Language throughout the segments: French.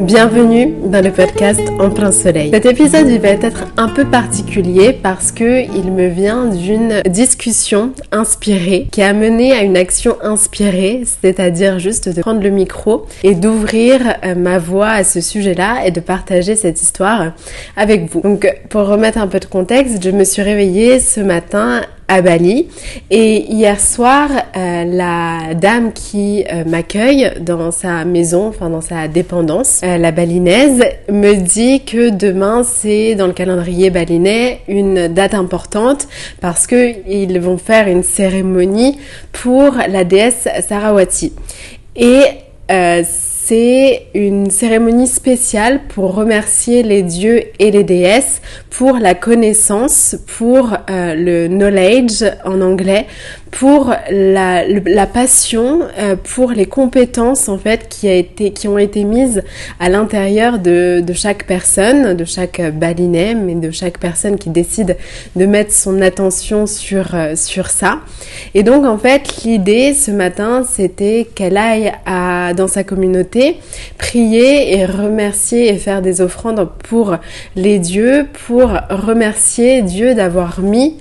Bienvenue dans le podcast En plein soleil. Cet épisode va être un peu particulier parce que il me vient d'une discussion inspirée qui a mené à une action inspirée, c'est-à-dire juste de prendre le micro et d'ouvrir euh, ma voix à ce sujet-là et de partager cette histoire avec vous. Donc pour remettre un peu de contexte, je me suis réveillée ce matin à Bali. Et hier soir, euh, la dame qui euh, m'accueille dans sa maison, enfin dans sa dépendance, euh, la balinaise, me dit que demain c'est dans le calendrier balinais une date importante parce que ils vont faire une cérémonie pour la déesse Sarawati. Et c'est une cérémonie spéciale pour remercier les dieux et les déesses pour la connaissance, pour euh, le knowledge en anglais, pour la, passion, euh, pour les compétences en fait qui, a été, qui ont été mises à l'intérieur de, chaque personne, de chaque balinet, mais de chaque personne qui décide de mettre son attention sur, euh, sur ça. Et donc en fait l'idée ce matin c'était qu'elle aille dans sa communauté prier et remercier et faire des offrandes pour les dieux, pour remercier Dieu d'avoir mis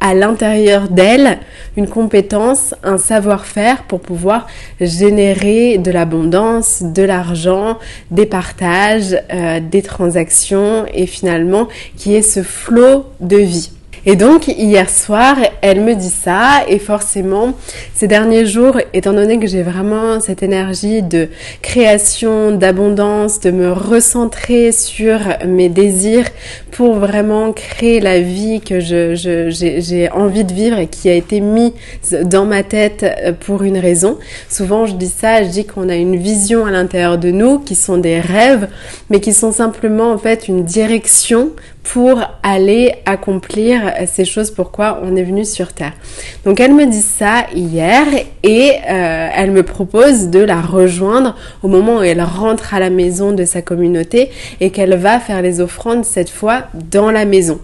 à l'intérieur d'elle une compétence, un savoir-faire pour pouvoir générer de l'abondance, de l'argent, des partages, euh, des transactions et finalement qui est ce flot de vie. Et donc hier soir, elle me dit ça et forcément ces derniers jours, étant donné que j'ai vraiment cette énergie de création, d'abondance, de me recentrer sur mes désirs pour vraiment créer la vie que j'ai envie de vivre et qui a été mise dans ma tête euh, pour une raison. Souvent je dis ça, je dis qu'on a une vision à l'intérieur de nous qui sont des rêves, mais qui sont simplement en fait une direction pour aller accomplir ces choses pourquoi on est venu sur Terre. Donc elle me dit ça hier et euh, elle me propose de la rejoindre au moment où elle rentre à la maison de sa communauté et qu'elle va faire les offrandes cette fois dans la maison.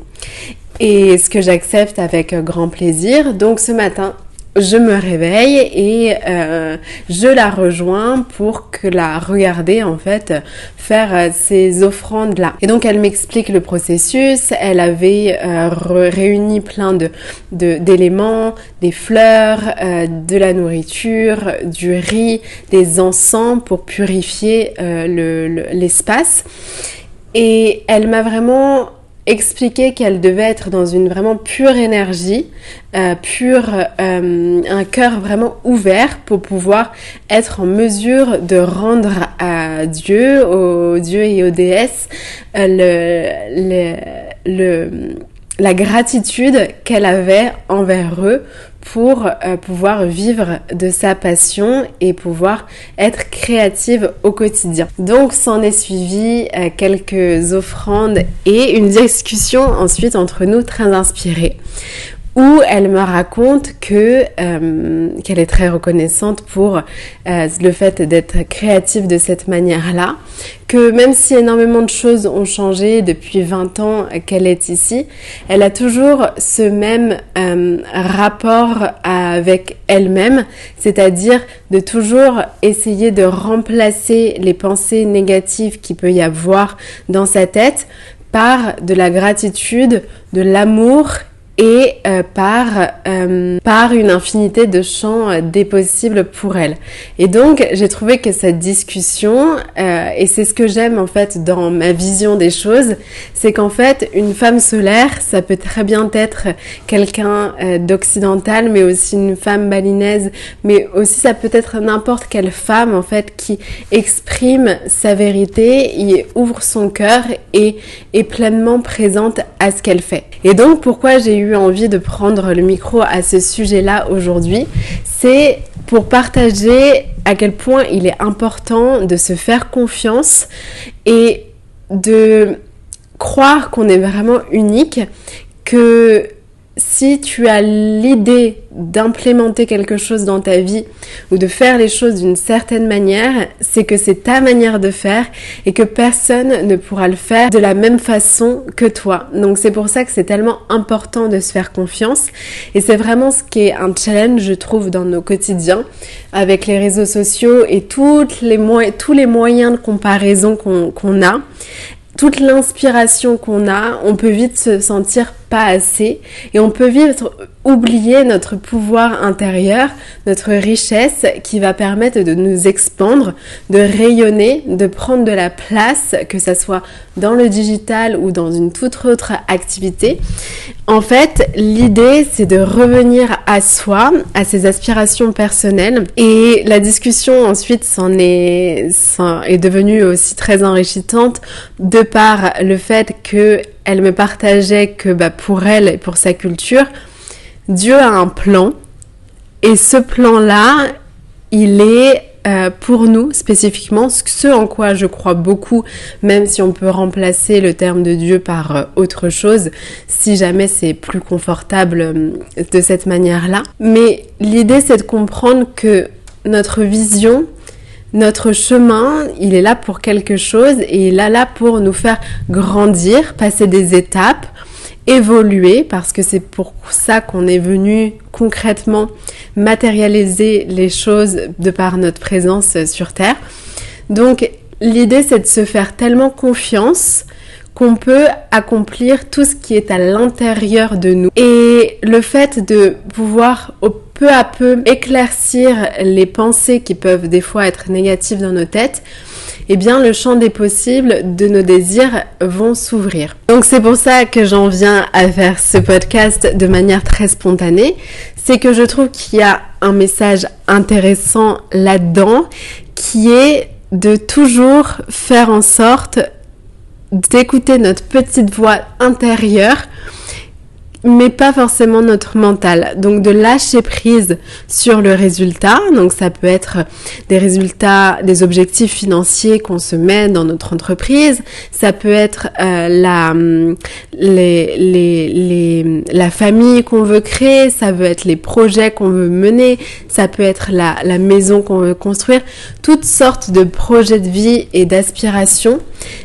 Et ce que j'accepte avec grand plaisir. Donc ce matin, je me réveille et euh, je la rejoins pour que la regarder en fait faire euh, ces offrandes là. Et donc elle m'explique le processus. Elle avait euh, réuni plein de d'éléments, des fleurs, de la nourriture, du riz, des encens pour purifier l'espace. et elle m'a vraiment expliquer qu'elle devait être dans une vraiment pure énergie, euh, pure, euh, un cœur vraiment ouvert pour pouvoir être en mesure de rendre à Dieu, aux dieux et aux déesses, euh, le, le, la gratitude qu'elle avait envers eux pour euh, pouvoir vivre de sa passion et pouvoir être créative au quotidien. Donc s'en est suivi euh, quelques offrandes et une discussion ensuite entre nous très inspirée où elle me raconte que euh, qu'elle est très reconnaissante pour euh, le fait d'être créative de cette manière-là, que même si énormément de choses ont changé depuis 20 ans qu'elle est ici, elle a toujours ce même euh, rapport avec elle-même, c'est-à-dire de toujours essayer de remplacer les pensées négatives qu'il peut y avoir dans sa tête par de la gratitude, de l'amour et euh, par, euh, par une infinité de champs euh, des possibles pour elle. Et donc j'ai trouvé que cette discussion, et c'est ce que j'aime en fait dans ma vision des choses, c'est qu'en fait une femme solaire, ça peut très bien être quelqu'un d'occidental, mais aussi une femme balinaise, mais aussi ça peut être n'importe quelle femme en fait qui exprime sa vérité, ouvre son cœur et est pleinement présente à ce qu'elle fait. Et donc pourquoi j'ai eu envie de prendre le micro à ce sujet-là aujourd'hui, c'est pour partager à quel point il est important de se faire confiance et de croire qu'on est vraiment unique, que si tu as l'idée d'implémenter quelque chose dans ta vie ou de faire les choses d'une certaine manière, c'est que c'est ta manière de faire et que personne ne pourra le faire de la même façon que toi. Donc c'est pour ça que c'est tellement important de se faire confiance et c'est vraiment ce qui est un challenge je trouve dans nos quotidiens avec les réseaux sociaux et les tous les moyens de comparaison qu'on a toute l'inspiration qu'on a, on peut vite se sentir pas assez et on peut vite oublier notre pouvoir intérieur, notre richesse qui va permettre de nous expandre, de rayonner, de prendre de la place, que ce soit dans le digital ou dans une toute autre activité. En fait, l'idée, c'est de revenir à soi, à ses aspirations personnelles. Et la discussion ensuite s'en est, est devenue aussi très enrichissante de par le fait qu'elle me partageait que bah, pour elle et pour sa culture, Dieu a un plan et ce plan-là, il est euh, pour nous spécifiquement, ce en quoi je crois beaucoup, même si on peut remplacer le terme de Dieu par euh, autre chose, si jamais c'est plus confortable euh, de cette manière-là. Mais l'idée c'est de comprendre que notre vision, notre chemin, il est là pour quelque chose et il est là pour nous faire grandir, passer des étapes évoluer parce que c'est pour ça qu'on est venu concrètement matérialiser les choses de par notre présence sur Terre. Donc l'idée c'est de se faire tellement confiance qu'on peut accomplir tout ce qui est à l'intérieur de nous. Et le fait de pouvoir peu à peu éclaircir les pensées qui peuvent des fois être négatives dans nos têtes, eh bien le champ des possibles de nos désirs vont s'ouvrir. Donc c'est pour ça que j'en viens à faire ce podcast de manière très spontanée. C'est que je trouve qu'il y a un message intéressant là-dedans qui est de toujours faire en sorte d'écouter notre petite voix intérieure mais pas forcément notre mental. Donc de lâcher prise sur le résultat. Donc ça peut être des résultats, des objectifs financiers qu'on se met dans notre entreprise. Ça peut être euh, la, les, les, les, la famille qu'on veut créer. Ça peut être les projets qu'on veut mener. Ça peut être la, la maison qu'on veut construire. Toutes sortes de projets de vie et d'aspirations.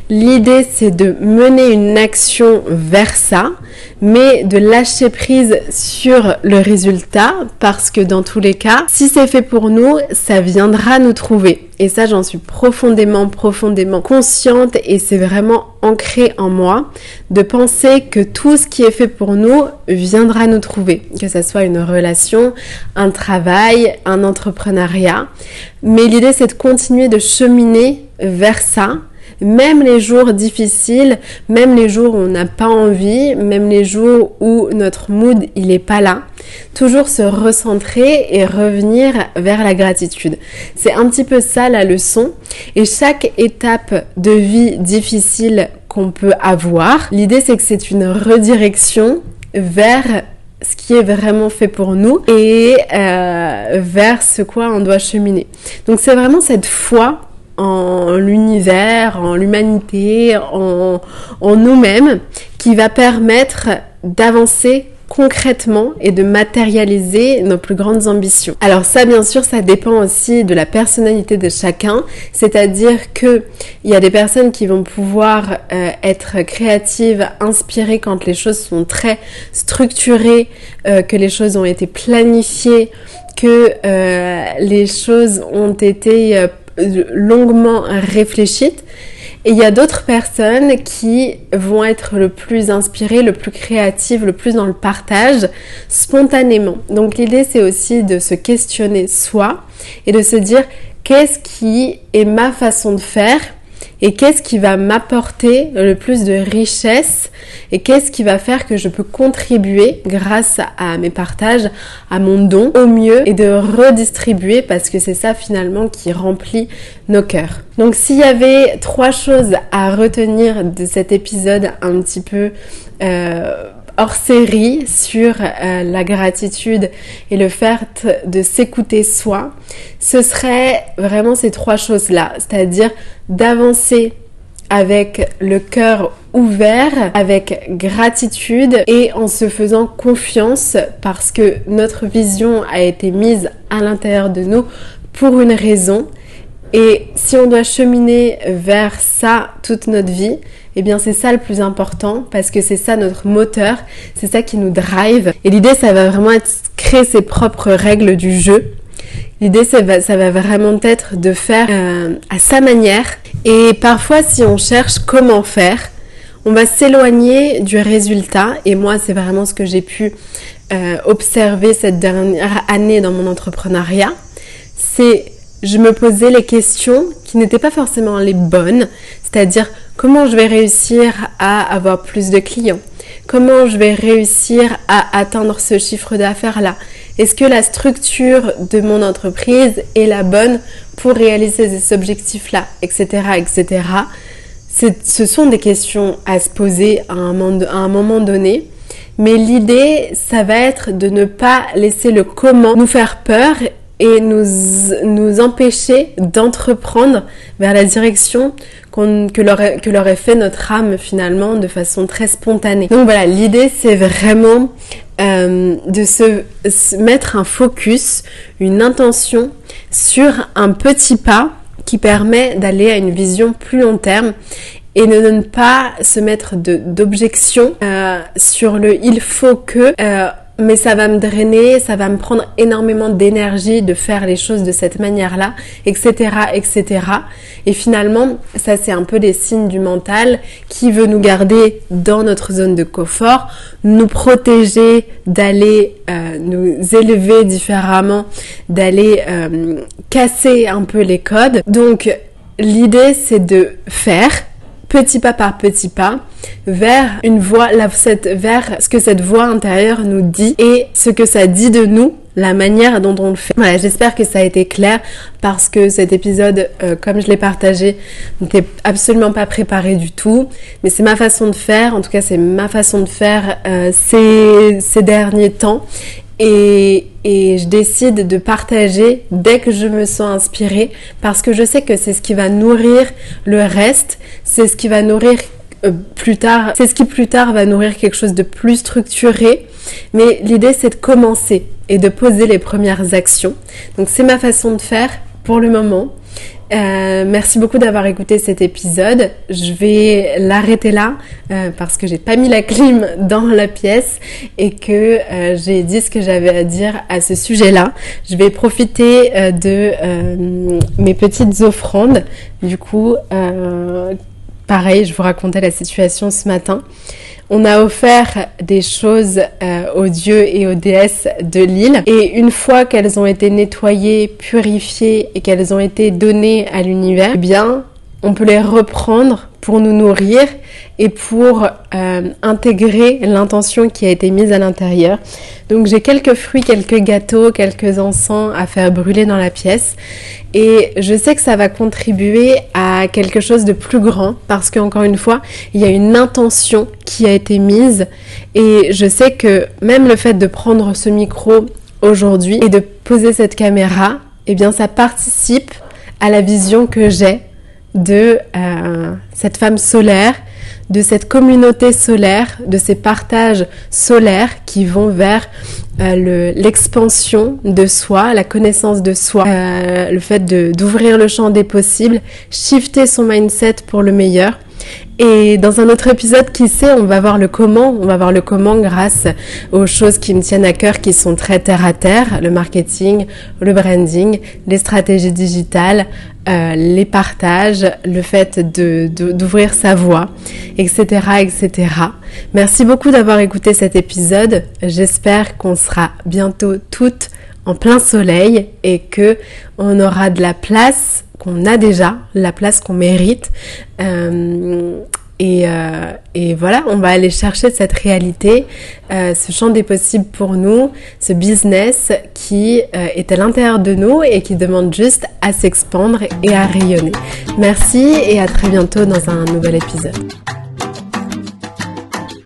L'idée c'est de mener une action vers ça mais de lâcher prise sur le résultat parce que dans tous les cas, si c'est fait pour nous, ça viendra nous trouver. Et ça, j'en suis profondément, profondément consciente et c'est vraiment ancré en moi de penser que tout ce qui est fait pour nous viendra nous trouver. Que ce soit une relation, un travail, un entrepreneuriat. Mais l'idée, c'est de continuer de cheminer vers ça même les jours difficiles, même les jours où on n'a pas envie, même les jours où notre mood il est pas là, toujours se recentrer et revenir vers la gratitude. C'est un petit peu ça la leçon et chaque étape de vie difficile qu'on peut avoir, l'idée c'est que c'est une redirection vers ce qui est vraiment fait pour nous et euh, vers ce quoi on doit cheminer. Donc c'est vraiment cette foi en l'univers, en l'humanité, en, nous-mêmes, qui va permettre d'avancer concrètement et de matérialiser nos plus grandes ambitions. Alors ça bien sûr ça dépend aussi de la personnalité de chacun, c'est-à-dire que il y a des personnes qui vont pouvoir euh, être créatives, inspirées quand les choses sont très structurées, euh, que les choses ont été planifiées, que euh, les choses ont été longuement réfléchie. Et il y a d'autres personnes qui vont être le plus inspirées, le plus créatives, le plus dans le partage, spontanément. Donc l'idée c'est aussi de se questionner soi et de se dire qu'est-ce qui est ma façon de faire et qu'est-ce qui va m'apporter le plus de richesse et qu'est-ce qui va faire que je peux contribuer grâce à mes partages, à mon don au mieux et de redistribuer parce que c'est ça finalement qui remplit nos cœurs. Donc s'il y avait trois choses à retenir de cet épisode un petit peu euh, hors série sur euh, la gratitude et le fait de s'écouter soi, ce serait vraiment ces trois choses-là, c'est-à-dire d'avancer avec le cœur ouvert, avec gratitude et en se faisant confiance parce que notre vision a été mise à l'intérieur de nous pour une raison. Et si on doit cheminer vers ça toute notre vie, eh bien c'est ça le plus important parce que c'est ça notre moteur, c'est ça qui nous drive. Et l'idée, ça va vraiment être créer ses propres règles du jeu. L'idée, ça va, vraiment être de faire euh, à sa manière. Et parfois, si on cherche comment faire, on va s'éloigner du résultat. Et moi, c'est vraiment ce que j'ai pu euh, observer cette dernière année dans mon entrepreneuriat. C'est je me posais les questions qui n'étaient pas forcément les bonnes, c'est-à-dire comment je vais réussir à avoir plus de clients, comment je vais réussir à atteindre ce chiffre d'affaires-là, est-ce que la structure de mon entreprise est la bonne pour réaliser ces objectifs-là, etc., etc. Ce sont des questions à se poser à un moment donné. Mais l'idée, ça va être de ne pas laisser le comment nous faire peur et nous, nous empêcher d'entreprendre vers la direction que l'aurait fait notre âme finalement de façon très spontanée. Donc voilà, l'idée c'est vraiment euh, de se, mettre un focus, une intention sur un petit pas qui permet d'aller à une vision plus long terme et de ne pas se mettre d'objection euh, sur le il faut que euh, mais ça va me drainer, ça va me prendre énormément d'énergie de faire les choses de cette manière-là, etc., etc. Et finalement, ça c'est un peu des signes du mental qui veut nous garder dans notre zone de confort, nous protéger d'aller euh, nous élever différemment, d'aller euh, casser un peu les codes. Donc l'idée c'est de faire petit pas par petit pas vers une voix, vers ce que cette voix intérieure nous dit et ce que ça dit de nous la manière dont on le fait. Voilà, j'espère que ça a été clair parce que cet épisode, euh, comme je l'ai partagé, n'était absolument pas préparé du tout. Mais c'est ma façon de faire, en tout cas c'est ma façon de faire euh, ces derniers temps. Et, je décide de partager dès que je me sens inspirée parce que je sais que c'est ce qui va nourrir le reste, c'est ce qui va nourrir euh, plus tard, c'est ce qui plus tard va nourrir quelque chose de plus structuré. Mais l'idée c'est de commencer et de poser les premières actions. Donc c'est ma façon de faire pour le moment. Euh, merci beaucoup d'avoir écouté cet épisode. Je vais l'arrêter là euh, parce que j'ai pas mis la clim dans la pièce et que euh, j'ai dit ce que j'avais à dire à ce sujet-là. Je vais profiter de mes petites offrandes. Du coup, pareil, je vous racontais la situation ce matin. On a offert des choses euh, aux dieux et aux déesses de l'île et une fois qu'elles ont été nettoyées, purifiées et qu'elles ont été données à l'univers, eh bien, on peut les reprendre pour nous nourrir et pour euh, intégrer l'intention qui a été mise à l'intérieur. Donc j'ai quelques fruits, quelques gâteaux, quelques encens à faire brûler dans la pièce et je sais que ça va contribuer à quelque chose de plus grand parce qu'encore une fois, il y a une intention qui a été mise. Et je sais que même le fait de prendre ce micro aujourd'hui et de poser cette caméra, eh bien ça participe à la vision que j'ai de euh, cette femme solaire, de cette communauté solaire, de ces partages solaires qui vont vers euh, l'expansion de soi, la connaissance de soi, euh, le fait d'ouvrir le champ des possibles, shifter son mindset pour le meilleur. Et dans un autre épisode, qui sait, on va voir le comment. On va voir le comment grâce aux choses qui me tiennent à cœur, qui sont très terre à terre, le marketing, le branding, les stratégies digitales, euh, les partages, le fait d'ouvrir sa voix, etc., etc. Merci beaucoup d'avoir écouté cet épisode. J'espère qu'on sera bientôt toutes en plein soleil et que on aura de la place qu'on a déjà, la place qu'on mérite. Euh, euh, et, voilà, on va aller chercher cette réalité, euh, ce champ des possibles pour nous, ce business qui est à l'intérieur de nous et qui demande juste à s'expandre et à rayonner. Merci et à très bientôt dans un nouvel épisode.